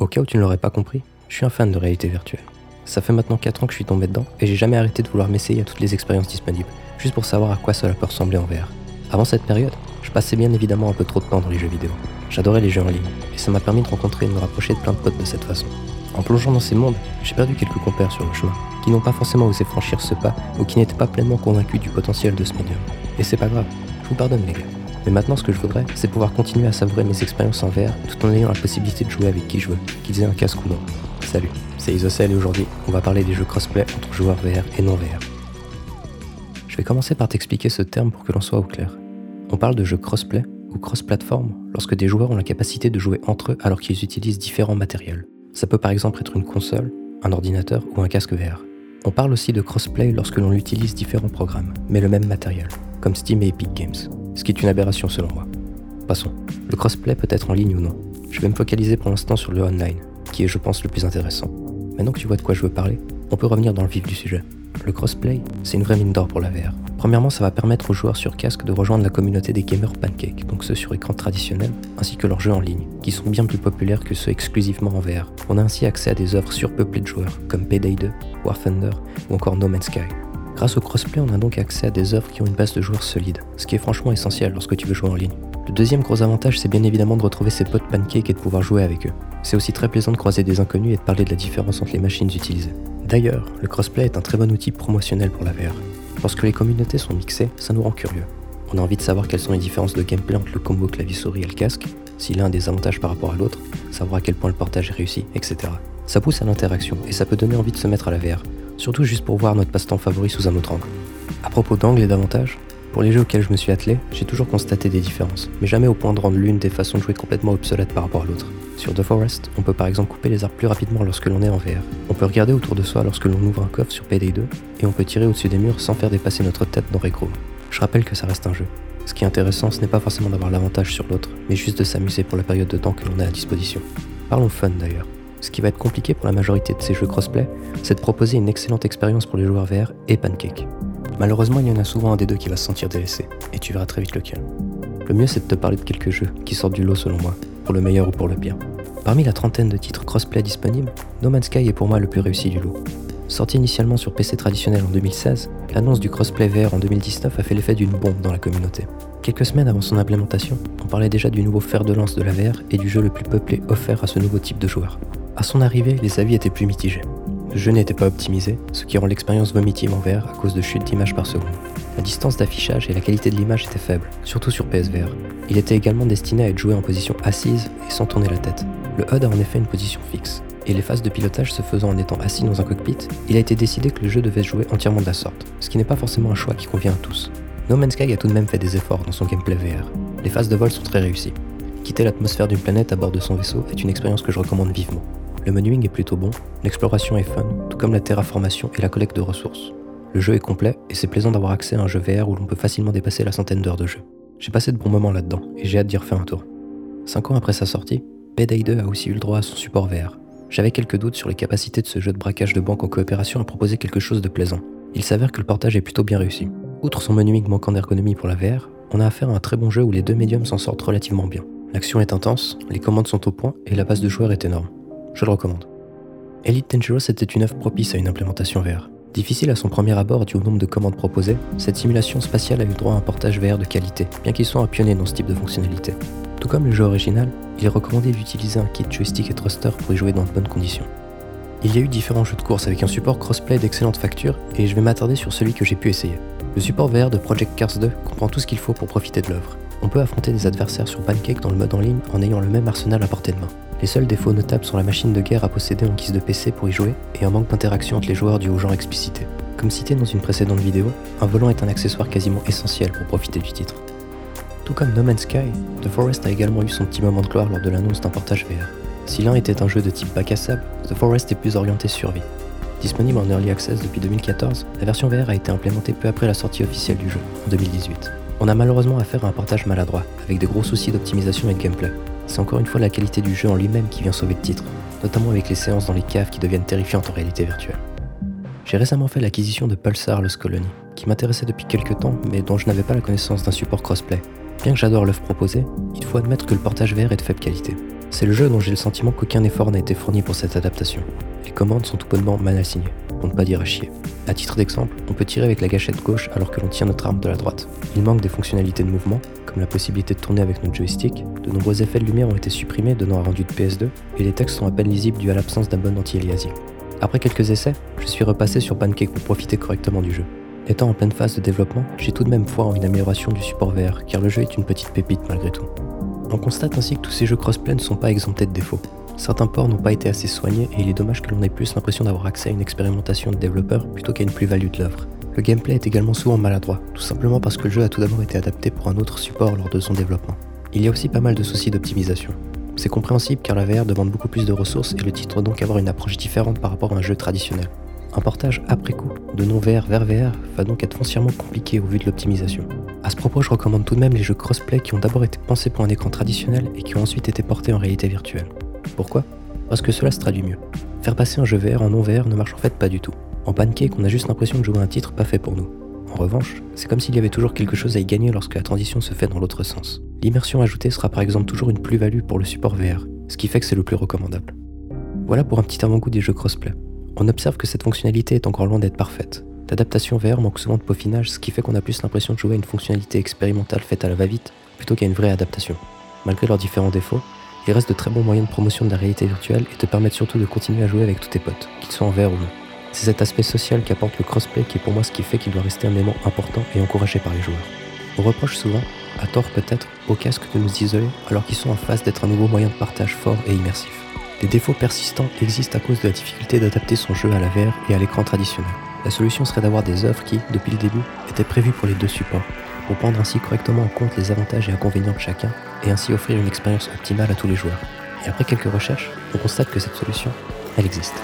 Au cas où tu ne l'aurais pas compris, je suis un fan de réalité virtuelle. Ça fait maintenant 4 ans que je suis tombé dedans et j'ai jamais arrêté de vouloir m'essayer à toutes les expériences disponibles, juste pour savoir à quoi cela peut ressembler en VR. Avant cette période, je passais bien évidemment un peu trop de temps dans les jeux vidéo. J'adorais les jeux en ligne, et ça m'a permis de rencontrer et de me rapprocher de plein de potes de cette façon. En plongeant dans ces mondes, j'ai perdu quelques compères sur le chemin, qui n'ont pas forcément osé franchir ce pas ou qui n'étaient pas pleinement convaincus du potentiel de ce médium. Et c'est pas grave, je vous pardonne les gars. Mais maintenant, ce que je voudrais, c'est pouvoir continuer à savourer mes expériences en VR tout en ayant la possibilité de jouer avec qui je veux, qu'ils aient un casque ou non. Salut, c'est Isocel et aujourd'hui, on va parler des jeux crossplay entre joueurs VR et non VR. Je vais commencer par t'expliquer ce terme pour que l'on soit au clair. On parle de jeux crossplay ou cross-platform lorsque des joueurs ont la capacité de jouer entre eux alors qu'ils utilisent différents matériels. Ça peut par exemple être une console, un ordinateur ou un casque VR. On parle aussi de crossplay lorsque l'on utilise différents programmes, mais le même matériel, comme Steam et Epic Games, ce qui est une aberration selon moi. Passons. Le crossplay peut être en ligne ou non. Je vais me focaliser pour l'instant sur le online, qui est je pense le plus intéressant. Maintenant que tu vois de quoi je veux parler, on peut revenir dans le vif du sujet. Le crossplay, c'est une vraie mine d'or pour la VR. Premièrement, ça va permettre aux joueurs sur casque de rejoindre la communauté des gamers pancake, donc ceux sur écran traditionnel, ainsi que leurs jeux en ligne, qui sont bien plus populaires que ceux exclusivement en VR. On a ainsi accès à des œuvres surpeuplées de joueurs, comme Payday 2, War Thunder ou encore No Man's Sky. Grâce au crossplay, on a donc accès à des œuvres qui ont une base de joueurs solide, ce qui est franchement essentiel lorsque tu veux jouer en ligne. Le deuxième gros avantage, c'est bien évidemment de retrouver ses potes pancake et de pouvoir jouer avec eux. C'est aussi très plaisant de croiser des inconnus et de parler de la différence entre les machines utilisées. D'ailleurs, le crossplay est un très bon outil promotionnel pour la VR. Lorsque les communautés sont mixées, ça nous rend curieux. On a envie de savoir quelles sont les différences de gameplay entre le combo clavier-souris et le casque, s'il a un des avantages par rapport à l'autre, savoir à quel point le portage est réussi, etc. Ça pousse à l'interaction et ça peut donner envie de se mettre à la VR, surtout juste pour voir notre passe-temps favori sous un autre angle. À propos d'angle et d'avantages, pour les jeux auxquels je me suis attelé, j'ai toujours constaté des différences, mais jamais au point de rendre l'une des façons de jouer complètement obsolète par rapport à l'autre. Sur The Forest, on peut par exemple couper les arbres plus rapidement lorsque l'on est en VR. On peut regarder autour de soi lorsque l'on ouvre un coffre sur Payday 2, et on peut tirer au-dessus des murs sans faire dépasser notre tête dans Rec Je rappelle que ça reste un jeu. Ce qui est intéressant, ce n'est pas forcément d'avoir l'avantage sur l'autre, mais juste de s'amuser pour la période de temps que l'on a à disposition. Parlons fun d'ailleurs. Ce qui va être compliqué pour la majorité de ces jeux crossplay, c'est de proposer une excellente expérience pour les joueurs VR et Pancake. Malheureusement, il y en a souvent un des deux qui va se sentir délaissé, et tu verras très vite lequel. Le mieux, c'est de te parler de quelques jeux qui sortent du lot selon moi, pour le meilleur ou pour le pire. Parmi la trentaine de titres crossplay disponibles, No Man's Sky est pour moi le plus réussi du lot. Sorti initialement sur PC traditionnel en 2016, l'annonce du crossplay VR en 2019 a fait l'effet d'une bombe dans la communauté. Quelques semaines avant son implémentation, on parlait déjà du nouveau fer de lance de la VR et du jeu le plus peuplé offert à ce nouveau type de joueur. À son arrivée, les avis étaient plus mitigés. Le jeu n'était pas optimisé, ce qui rend l'expérience vomitive en VR à cause de chutes d'images par seconde. La distance d'affichage et la qualité de l'image étaient faibles, surtout sur PSVR. Il était également destiné à être joué en position assise et sans tourner la tête. Le HUD a en effet une position fixe, et les phases de pilotage se faisant en étant assis dans un cockpit, il a été décidé que le jeu devait se jouer entièrement de la sorte, ce qui n'est pas forcément un choix qui convient à tous. No Man's Sky a tout de même fait des efforts dans son gameplay VR. Les phases de vol sont très réussies. Quitter l'atmosphère d'une planète à bord de son vaisseau est une expérience que je recommande vivement. Le menuing est plutôt bon, l'exploration est fun, tout comme la terraformation et la collecte de ressources. Le jeu est complet et c'est plaisant d'avoir accès à un jeu VR où l'on peut facilement dépasser la centaine d'heures de jeu. J'ai passé de bons moments là-dedans et j'ai hâte d'y refaire un tour. 5 ans après sa sortie, Payday 2 a aussi eu le droit à son support VR. J'avais quelques doutes sur les capacités de ce jeu de braquage de banque en coopération à proposer quelque chose de plaisant. Il s'avère que le portage est plutôt bien réussi. Outre son menuing manquant d'ergonomie pour la VR, on a affaire à un très bon jeu où les deux médiums s'en sortent relativement bien. L'action est intense, les commandes sont au point et la base de joueurs est énorme. Je le recommande. Elite Dangerous était une œuvre propice à une implémentation VR. Difficile à son premier abord dû au nombre de commandes proposées, cette simulation spatiale a eu droit à un portage VR de qualité, bien qu'il soit un pionnier dans ce type de fonctionnalité. Tout comme le jeu original, il est recommandé d'utiliser un kit joystick et thruster pour y jouer dans de bonnes conditions. Il y a eu différents jeux de course avec un support crossplay d'excellente facture et je vais m'attarder sur celui que j'ai pu essayer. Le support VR de Project Cars 2 comprend tout ce qu'il faut pour profiter de l'œuvre. On peut affronter des adversaires sur Pancake dans le mode en ligne en ayant le même arsenal à portée de main. Les seuls défauts notables sont la machine de guerre à posséder en guise de PC pour y jouer et un manque d'interaction entre les joueurs dû au genre explicité. Comme cité dans une précédente vidéo, un volant est un accessoire quasiment essentiel pour profiter du titre. Tout comme No Man's Sky, The Forest a également eu son petit moment de gloire lors de l'annonce d'un portage VR. Si l'un était un jeu de type bac à sable, The Forest est plus orienté survie. Disponible en Early Access depuis 2014, la version VR a été implémentée peu après la sortie officielle du jeu, en 2018. On a malheureusement affaire à un portage maladroit, avec de gros soucis d'optimisation et de gameplay c'est encore une fois la qualité du jeu en lui-même qui vient sauver le titre, notamment avec les séances dans les caves qui deviennent terrifiantes en réalité virtuelle. J'ai récemment fait l'acquisition de Pulsar Lost Colony, qui m'intéressait depuis quelques temps, mais dont je n'avais pas la connaissance d'un support crossplay. Bien que j'adore l'œuvre proposée, il faut admettre que le portage VR est de faible qualité. C'est le jeu dont j'ai le sentiment qu'aucun effort n'a été fourni pour cette adaptation. Les commandes sont tout bonnement mal assignées, pour ne pas dire à chier. À titre d'exemple, on peut tirer avec la gâchette gauche alors que l'on tient notre arme de la droite. Il manque des fonctionnalités de mouvement, comme la possibilité de tourner avec notre joystick, de nombreux effets de lumière ont été supprimés donnant un rendu de PS2, et les textes sont à peine lisibles dû à l'absence d'un bon anti-aliasing. Après quelques essais, je suis repassé sur Pancake pour profiter correctement du jeu. Étant en pleine phase de développement, j'ai tout de même foi en une amélioration du support VR, car le jeu est une petite pépite malgré tout. On constate ainsi que tous ces jeux crossplay ne sont pas exemptés de défauts. Certains ports n'ont pas été assez soignés et il est dommage que l'on ait plus l'impression d'avoir accès à une expérimentation de développeur plutôt qu'à une plus-value de l'œuvre. Le gameplay est également souvent maladroit, tout simplement parce que le jeu a tout d'abord été adapté pour un autre support lors de son développement. Il y a aussi pas mal de soucis d'optimisation. C'est compréhensible car la VR demande beaucoup plus de ressources et le titre doit donc avoir une approche différente par rapport à un jeu traditionnel. Un portage après coup de non-VR vers VR va donc être foncièrement compliqué au vu de l'optimisation. A ce propos, je recommande tout de même les jeux crossplay qui ont d'abord été pensés pour un écran traditionnel et qui ont ensuite été portés en réalité virtuelle. Pourquoi? Parce que cela se traduit mieux. Faire passer un jeu VR en non-VR ne marche en fait pas du tout. En pancake, on a juste l'impression de jouer un titre pas fait pour nous. En revanche, c'est comme s'il y avait toujours quelque chose à y gagner lorsque la transition se fait dans l'autre sens. L'immersion ajoutée sera par exemple toujours une plus-value pour le support VR, ce qui fait que c'est le plus recommandable. Voilà pour un petit avant-goût des jeux crossplay. On observe que cette fonctionnalité est encore loin d'être parfaite. L'adaptation VR manque souvent de peaufinage, ce qui fait qu'on a plus l'impression de jouer à une fonctionnalité expérimentale faite à la va-vite plutôt qu'à une vraie adaptation. Malgré leurs différents défauts, il reste de très bons moyens de promotion de la réalité virtuelle et te permettent surtout de continuer à jouer avec tous tes potes, qu'ils soient en VR ou non. C'est cet aspect social qu'apporte le crossplay qui est pour moi ce qui fait qu'il doit rester un élément important et encouragé par les joueurs. On reproche souvent, à tort peut-être, aux casques de nous isoler alors qu'ils sont en face d'être un nouveau moyen de partage fort et immersif. Des défauts persistants existent à cause de la difficulté d'adapter son jeu à la VR et à l'écran traditionnel. La solution serait d'avoir des œuvres qui, depuis le début, étaient prévues pour les deux supports, pour prendre ainsi correctement en compte les avantages et inconvénients de chacun, et ainsi offrir une expérience optimale à tous les joueurs. Et après quelques recherches, on constate que cette solution, elle existe.